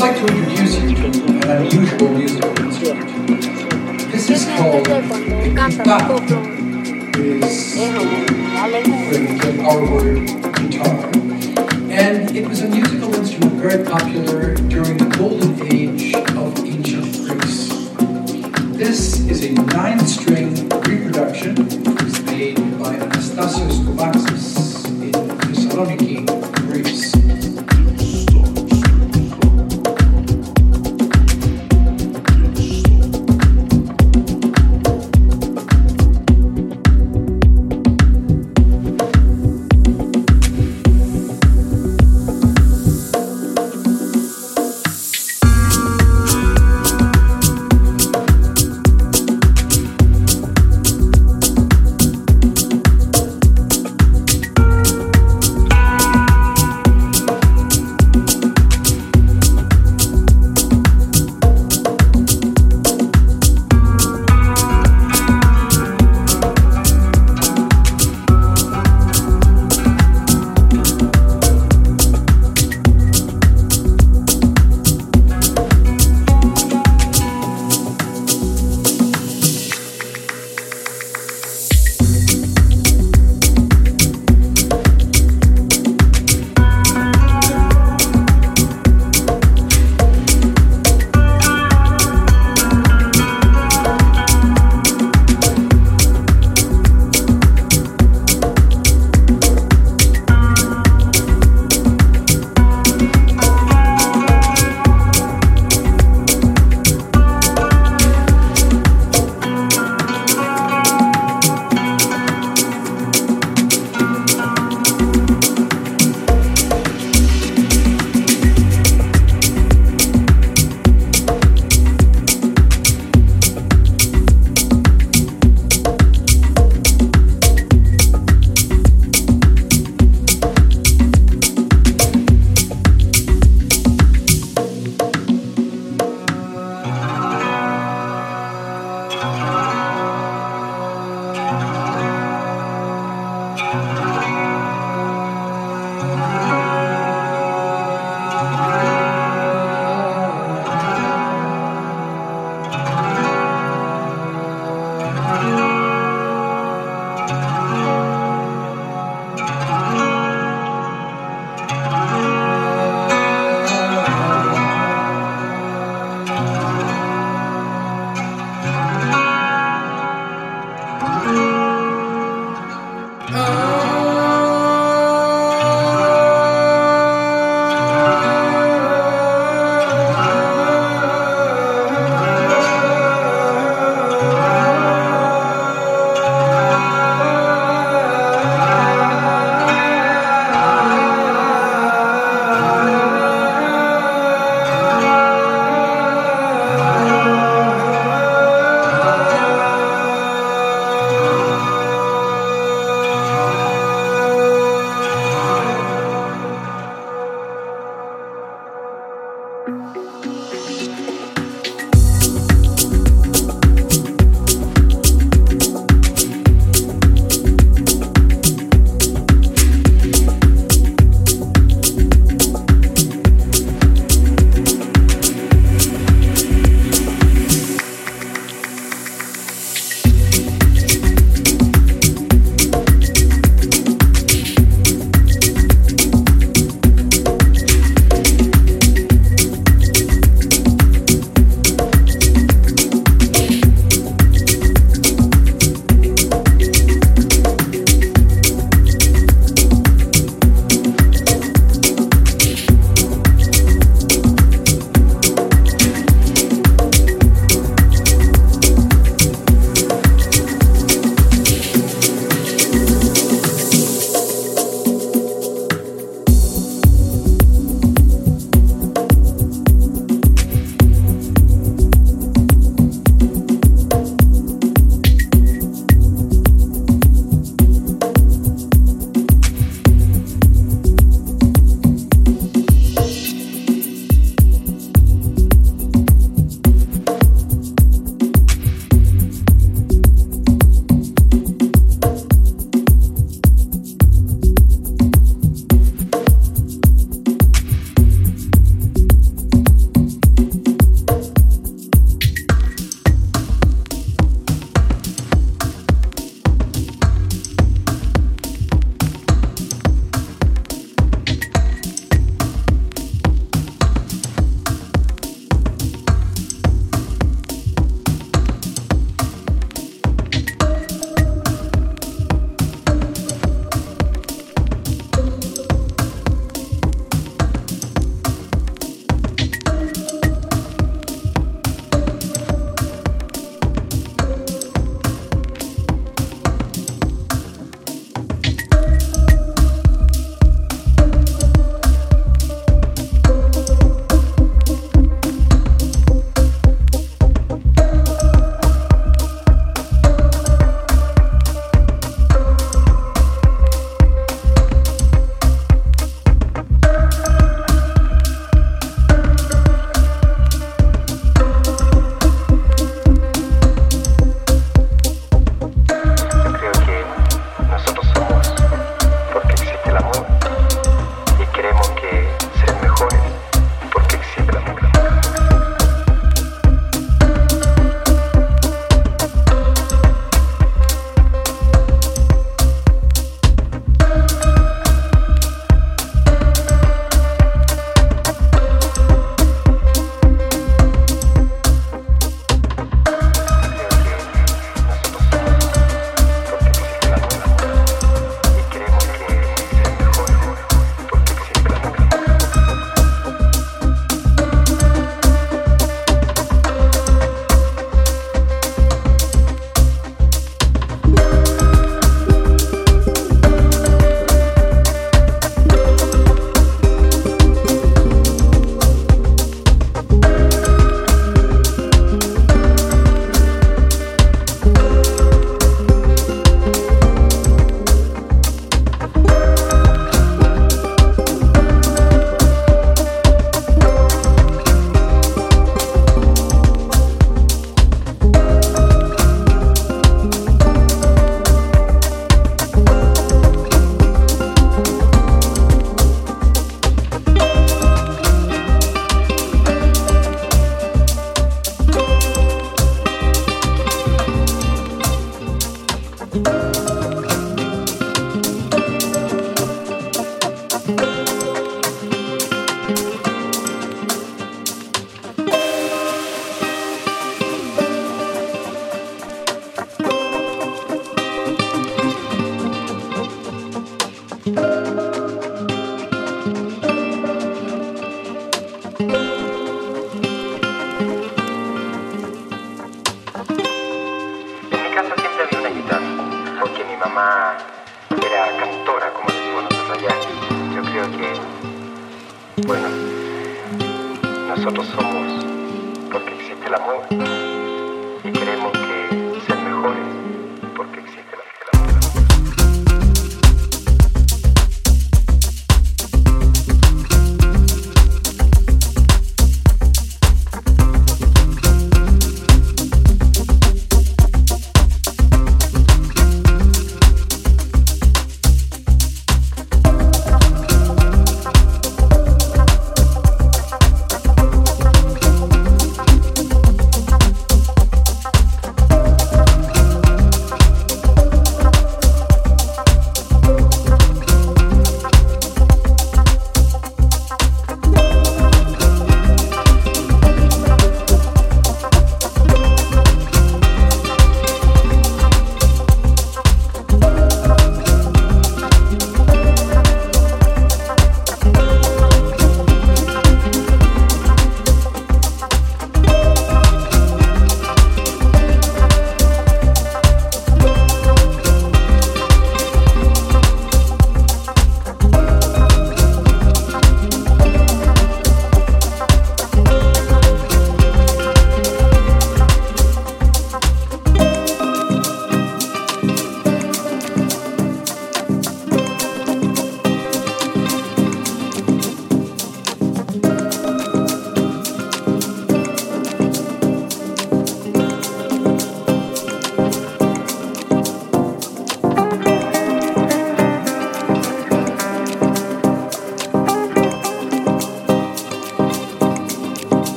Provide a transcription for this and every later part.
I'd like to introduce you to an unusual musical instrument. This is called kithara. It is get our word guitar. And it was a musical instrument very popular during the golden age of ancient Greece. This is a nine-string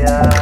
yeah.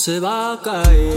você vai.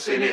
Seni